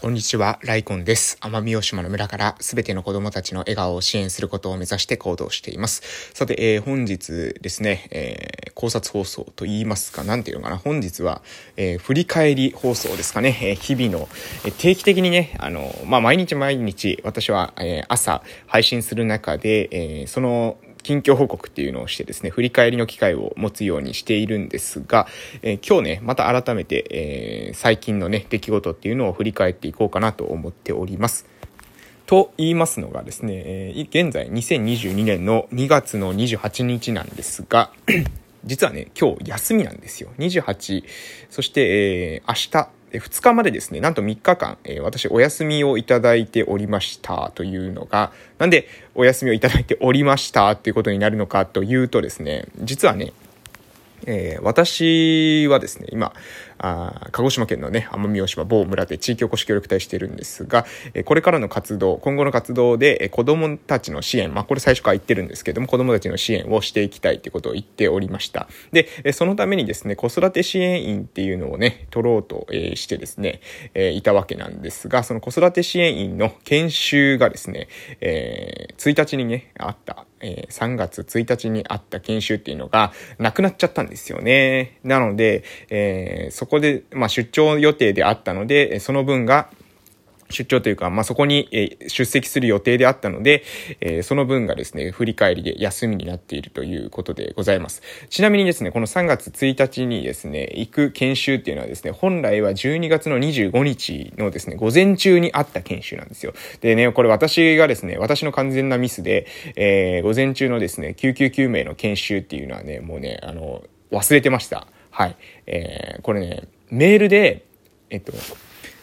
こんにちは、ライコンです。奄美大島の村からすべての子供たちの笑顔を支援することを目指して行動しています。さて、えー、本日ですね、えー、考察放送と言いますか、なんていうのかな、本日は、えー、振り返り放送ですかね、え日々の、え定期的にね、あの、まあ、毎日毎日私は、え朝配信する中で、えその近況報告っていうのをしてですね、振り返りの機会を持つようにしているんですが、えー、今日ね、また改めて、えー、最近のね、出来事っていうのを振り返っていこうかなと思っております。と言いますのがですね、えー、現在2022年の2月の28日なんですが、実はね、今日休みなんですよ。28、そして、えー、明日、2日までですね、なんと3日間、えー、私お休みをいただいておりましたというのが、なんでお休みをいただいておりましたっていうことになるのかというとですね、実はね、えー、私はですね、今、あ鹿児島県のね、奄美大島某村で地域おこし協力隊しているんですが、え、これからの活動、今後の活動で、えー、子供たちの支援、まあこれ最初から言ってるんですけども、子供たちの支援をしていきたいということを言っておりました。で、え、そのためにですね、子育て支援員っていうのをね、取ろうと、え、してですね、え、いたわけなんですが、その子育て支援員の研修がですね、えー、1日にね、あった、えー、3月1日にあった研修っていうのがなくなっちゃったんですよね。なので、えー、そこで、まあ、出張予定であったので、その分が出張というか、まあ、そこに、え出席する予定であったので、えその分がですね、振り返りで休みになっているということでございます。ちなみにですね、この3月1日にですね、行く研修っていうのはですね、本来は12月の25日のですね、午前中にあった研修なんですよ。でね、これ私がですね、私の完全なミスで、えー、午前中のですね、救急救命の研修っていうのはね、もうね、あの、忘れてました。はい。えー、これね、メールで、えっと、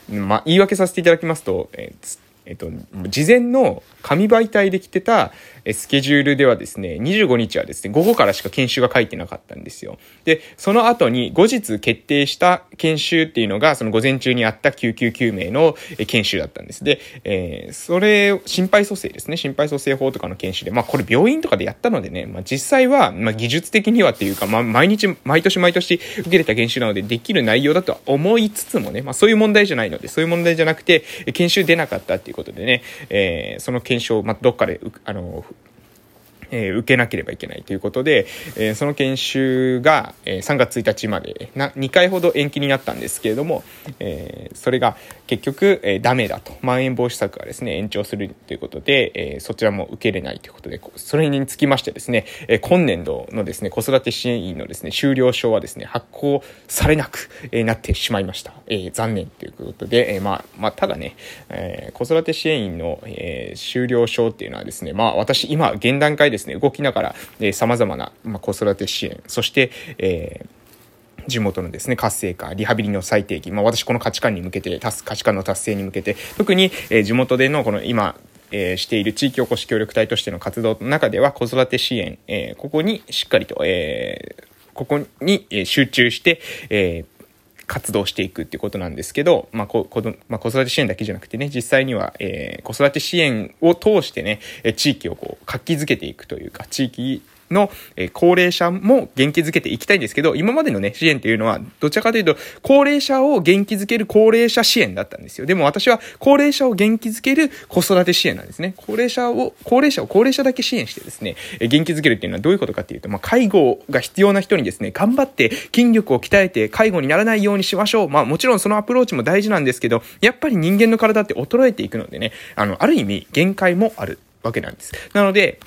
まあ、言い訳させていただきますと、えー、えっと、事前の紙媒体で来てたスケジュールではですね、25日はですね、午後からしか研修が書いてなかったんですよ。で、その後に後日決定した研修っていうのが、その午前中にあった救急救命の研修だったんです。で、えー、それ、心肺蘇生ですね、心肺蘇生法とかの研修で、まあこれ病院とかでやったのでね、まあ実際は、まあ技術的にはっていうか、まあ毎日、毎年毎年受けれた研修なのでできる内容だとは思いつつもね、まあそういう問題じゃないので、そういう問題じゃなくて、研修出なかったっていうことでね、えー、その検証を、まあ、どっかで、あの、えー、受けなければいけないということで、えー、その研修が、えー、3月1日までな2回ほど延期になったんですけれども、えそれが結局、えダメだと。まん延防止策がですね、延長するということで、えそちらも受けれないということで、それにつきましてですね、え今年度のですね、子育て支援員のですね、終了証はですね、発行されなく、えなってしまいました。え残念ということで、えまあ、まあ、ただね、え子育て支援員の、え終了証っていうのはですね、まあ、私今、現段階でですね、動きながら、えー、様々な、まあ、子育て支援、そして、えー地元のですね、活性化、リハビリの最低限、まあ私この価値観に向けて、価値観の達成に向けて、特に、えー、地元でのこの今、えー、している地域おこし協力隊としての活動の中では子育て支援、えー、ここにしっかりと、えー、ここに集中して、えー活動していくっていうことなんですけど、まあ、こ、この、まあ、子育て支援だけじゃなくてね、実際には、えー、子育て支援を通してね、地域をこう、活気づけていくというか、地域の、え高齢者も元気づけていきたいんですけど、今までのね、支援っていうのは、どちらかというと、高齢者を元気づける高齢者支援だったんですよ。でも私は、高齢者を元気づける子育て支援なんですね。高齢者を、高齢者を高齢者だけ支援してですね、え元気づけるっていうのはどういうことかっていうと、まあ、介護が必要な人にですね、頑張って筋力を鍛えて介護にならないようにしましょう。まあ、もちろんそのアプローチも大事なんですけど、やっぱり人間の体って衰えていくのでね、あの、ある意味限界もあるわけなんです。なので、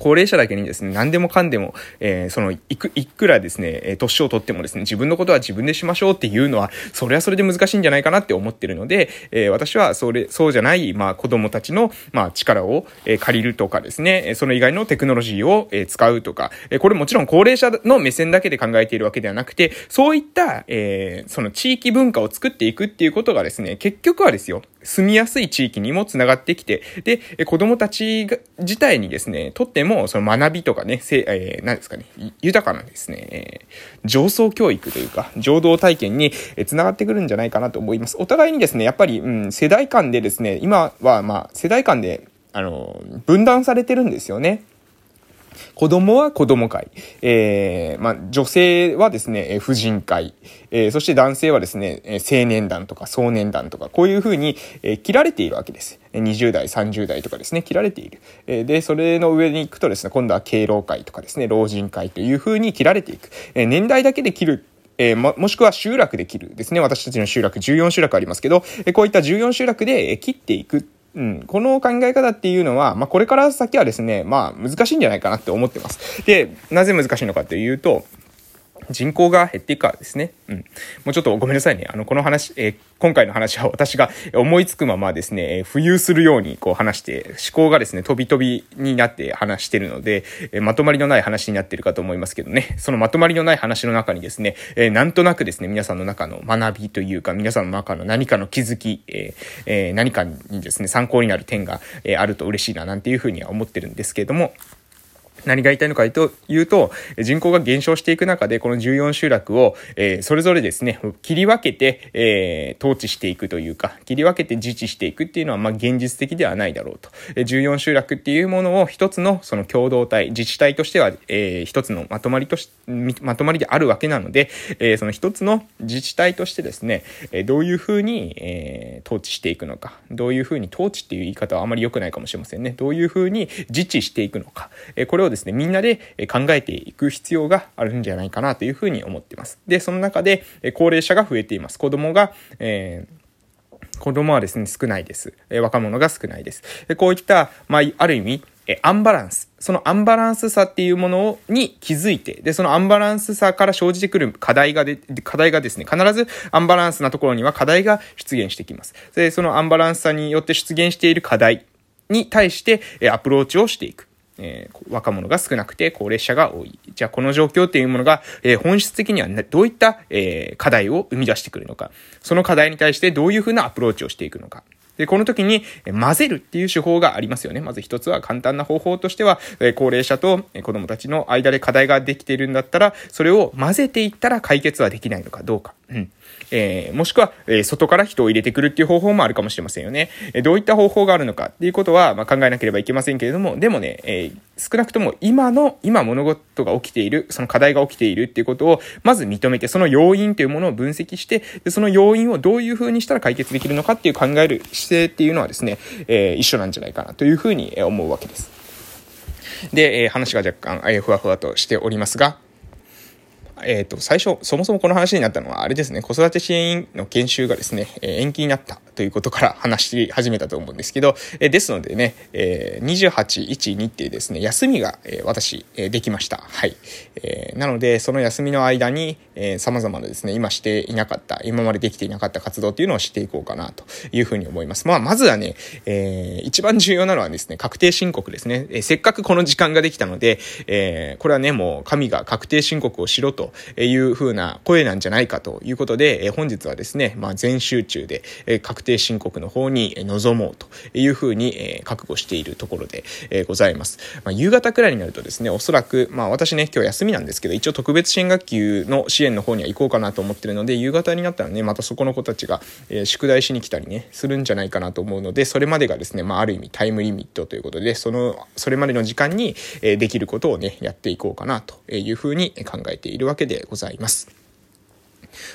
高齢者だけにですね、何でもかんでも、えー、その、いく、いくらですね、え年を取ってもですね、自分のことは自分でしましょうっていうのは、それはそれで難しいんじゃないかなって思ってるので、えー、私は、それ、そうじゃない、まあ、子供たちの、まあ、力を、えー、借りるとかですね、その以外のテクノロジーを、えー、使うとか、えー、これもちろん高齢者の目線だけで考えているわけではなくて、そういった、えー、その地域文化を作っていくっていうことがですね、結局はですよ、住みやすい地域にもつながってきて、で、子供たちが自体にですね、とっても、もその学びとかね、せえー、何ですかね、豊かなですね、えー、上層教育というか、情動体験にえー、繋がってくるんじゃないかなと思います。お互いにですね、やっぱり、うん、世代間でですね、今は、まあ、世代間で、あの、分断されてるんですよね。子供は子供会、えー、まあ、女性はですね、婦人会、えー、そして男性はですね、青年団とか壮年団とか、こういうふうに、えー、切られているわけです。20代、30代とかですね、切られている。え、で、それの上に行くとですね、今度は敬老会とかですね、老人会というふうに切られていく。え、年代だけで切るえー、も、もしくは集落で切るですね。私たちの集落、14集落ありますけど、えこういった14集落で切っていく。うん、この考え方っていうのは、まあ、これから先はですね、まあ、難しいんじゃないかなって思ってます。で、なぜ難しいのかというと、人口が減っていくかですね。うん。もうちょっとごめんなさいね。あの、この話、えー、今回の話は私が思いつくままですねえ、浮遊するようにこう話して、思考がですね、飛び飛びになって話してるので、えまとまりのない話になってるかと思いますけどね、そのまとまりのない話の中にですね、えー、なんとなくですね、皆さんの中の学びというか、皆さんの中の何かの気づき、ええー、何かにですね、参考になる点が、えあると嬉しいな、なんていうふうには思ってるんですけれども、何が言いたいのかというと、人口が減少していく中で、この14集落を、えー、それぞれですね、切り分けて、えー、統治していくというか、切り分けて自治していくっていうのは、まあ、現実的ではないだろうと。14集落っていうものを一つの、その共同体、自治体としては、えー、一つのまとまりとし、まとまりであるわけなので、えー、その一つの自治体としてですね、えどういうふうに、えー、統治していくのか、どういうふうに統治っていう言い方はあまり良くないかもしれませんね。どういうふうに自治していくのか、えこれををですね、みんなで考えていく必要があるんじゃないかなというふうに思っています。で、その中で高齢者が増えています。子供が、えー子供はですね、少ないです。え若者が少ないです。でこういった、まあ、ある意味、えアンバランス。そのアンバランスさっていうものに気づいて、で、そのアンバランスさから生じてくる課題がで、課題がですね、必ずアンバランスなところには課題が出現してきます。で、そのアンバランスさによって出現している課題に対して、えアプローチをしていく。えー、若者が少なくて高齢者が多い。じゃあこの状況っていうものが、えー、本質的には、どういった、えー、課題を生み出してくるのか。その課題に対してどういうふうなアプローチをしていくのか。で、この時に、混ぜるっていう手法がありますよね。まず一つは簡単な方法としては、高齢者と子供たちの間で課題ができているんだったら、それを混ぜていったら解決はできないのかどうか。うん。えー、もしくは、え、外から人を入れてくるっていう方法もあるかもしれませんよね。え、どういった方法があるのかっていうことは、ま、考えなければいけませんけれども、でもね、え少なくとも今の、今物事が起きている、その課題が起きているっていうことを、まず認めて、その要因というものを分析して、でその要因をどういうふうにしたら解決できるのかっていう考える姿勢っていうのはですね、え一緒なんじゃないかなというふうに思うわけです。で、え話が若干、えふわふわとしておりますが、えっ、ー、と、最初、そもそもこの話になったのは、あれですね、子育て支援員の研修がですね、えー、延期になったということから話し始めたと思うんですけど、えー、ですのでね、えー、28、1、2ってですね、休みが、えー、私、えー、できました。はい。えー、なので、その休みの間に、えー、様々なですね、今していなかった、今までできていなかった活動っていうのをしていこうかなというふうに思います。まあ、まずはね、えー、一番重要なのはですね、確定申告ですね。えー、せっかくこの時間ができたので、えー、これはね、もう神が確定申告をしろという風な声なんじゃないかということで、え本日はですね、まあ、全集中で、え確定申告の方に臨もうという風に、え覚悟しているところで、えございます。まあ、夕方くらいになるとですね、おそらく、まあ私ね、今日休みなんですけど、一応特別支援学級の支援の方には行こうかなと思ってるので、夕方になったらね、またそこの子たちが、え宿題しに来たりね、するんじゃないかなと思うので、それまでがですね、まあある意味タイムリミットということで、その、それまでの時間に、えできることをね、やっていこうかなというふうに考えているわけでございます。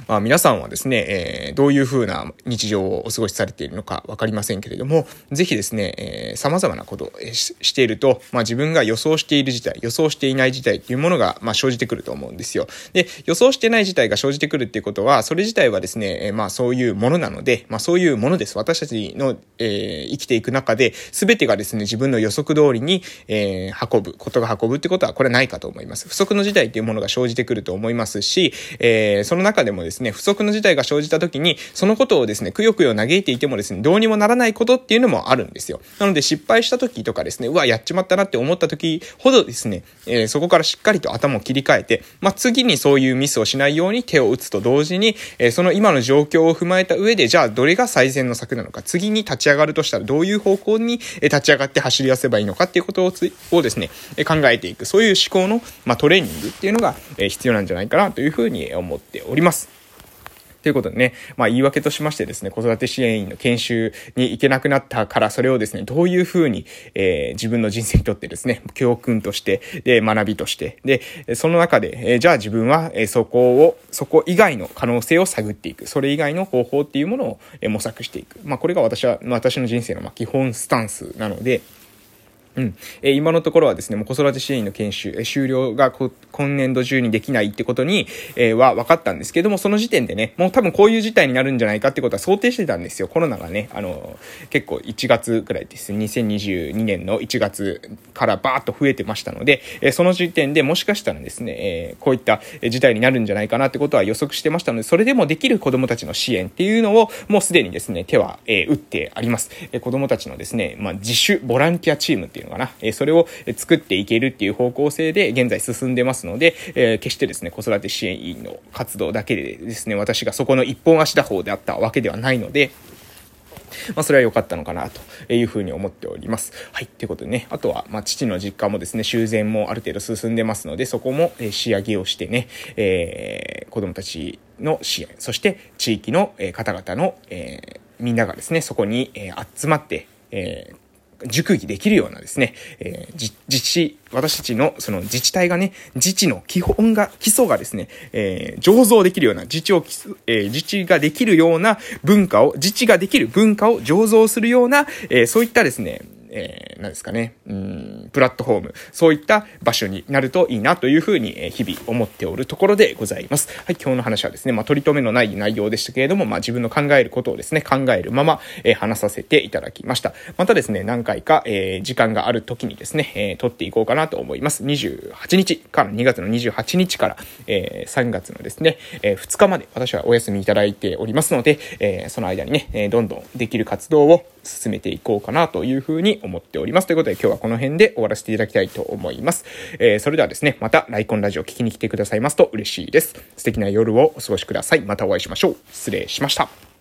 まあ、皆さんはですね、えー、どういう風な日常をお過ごしされているのかわかりませんけれども、ぜひですね、えー、様々なことをしていると、まあ、自分が予想している事態、予想していない事態っていうものが、まあ、生じてくると思うんですよ。で、予想してない事態が生じてくるっていうことは、それ自体はですね、えー、まあ、そういうものなので、まあ、そういうものです。私たちの、えー、生きていく中で、すべてがですね、自分の予測通りに、えー、運ぶ、ことが運ぶってことは、これはないかと思います。不測の事態っていうものが生じてくると思いますし、えー、その中ででもですね、不測の事態が生じた時に、そのことをですね、くよくよ嘆いていてもですね、どうにもならないことっていうのもあるんですよ。なので失敗した時とかですね、うわ、やっちまったなって思った時ほどですね、えー、そこからしっかりと頭を切り替えて、まあ、次にそういうミスをしないように手を打つと同時に、えー、その今の状況を踏まえた上で、じゃあどれが最善の策なのか、次に立ち上がるとしたらどういう方向に立ち上がって走り出せばいいのかっていうことををですね、考えていく、そういう思考の、まあ、トレーニングっていうのが必要なんじゃないかなというふうに思っております。ということでね、まあ言い訳としましてですね、子育て支援員の研修に行けなくなったから、それをですね、どういうふうに、えー、自分の人生にとってですね、教訓として、で、学びとして、で、その中で、えー、じゃあ自分は、えー、そこを、そこ以外の可能性を探っていく。それ以外の方法っていうものを、えー、模索していく。まあこれが私は、私の人生のま基本スタンスなので、うん。えー、今のところはですね、もう子育て支援員の研修、えー、終了が今年度中にできないってことに、えー、は分かったんですけども、その時点でね、もう多分こういう事態になるんじゃないかってことは想定してたんですよ。コロナがね、あの、結構1月くらいです。2022年の1月からバーッと増えてましたので、えー、その時点でもしかしたらですね、えー、こういった事態になるんじゃないかなってことは予測してましたので、それでもできる子供たちの支援っていうのを、もうすでにですね、手は、えー、打ってあります。えー、子供たちのですね、まあ、自主ボランティアチームっていうのかな、えそれを作っていけるっていう方向性で現在進んでますので、え決してですね、子育て支援員の活動だけでですね、私がそこの一本足打法であったわけではないので、まあ、それは良かったのかなというふうに思っております。はい。ということでね、あとは、まあ、父の実家もですね、修繕もある程度進んでますので、そこも仕上げをしてね、えー、子供たちの支援、そして地域の方々の、えー、みんながですね、そこに集まって、えー熟議できるようなですね、えー、自治、私たちのその自治体がね、自治の基本が、基礎がですね、えー、醸造できるような、自治を、えー、自治ができるような文化を、自治ができる文化を醸造するような、えー、そういったですね、えー、何ですかね、うん、プラットフォーム、そういった場所になるといいなというふうに、え日々思っておるところでございます。はい、今日の話はですね、まあ、取り留めのない内容でしたけれども、まあ、自分の考えることをですね、考えるまま、え、話させていただきました。またですね、何回か、え、時間がある時にですね、えー、撮っていこうかなと思います。28日から、2月の28日から、え、3月のですね、え、2日まで私はお休みいただいておりますので、え、その間にね、えどんどんできる活動を進めていこうかなというふうに思っております。ということで今日はこの辺で終わらせていただきたいと思います。えー、それではですね、またライコンラジオ聞きに来てくださいますと嬉しいです。素敵な夜をお過ごしください。またお会いしましょう。失礼しました。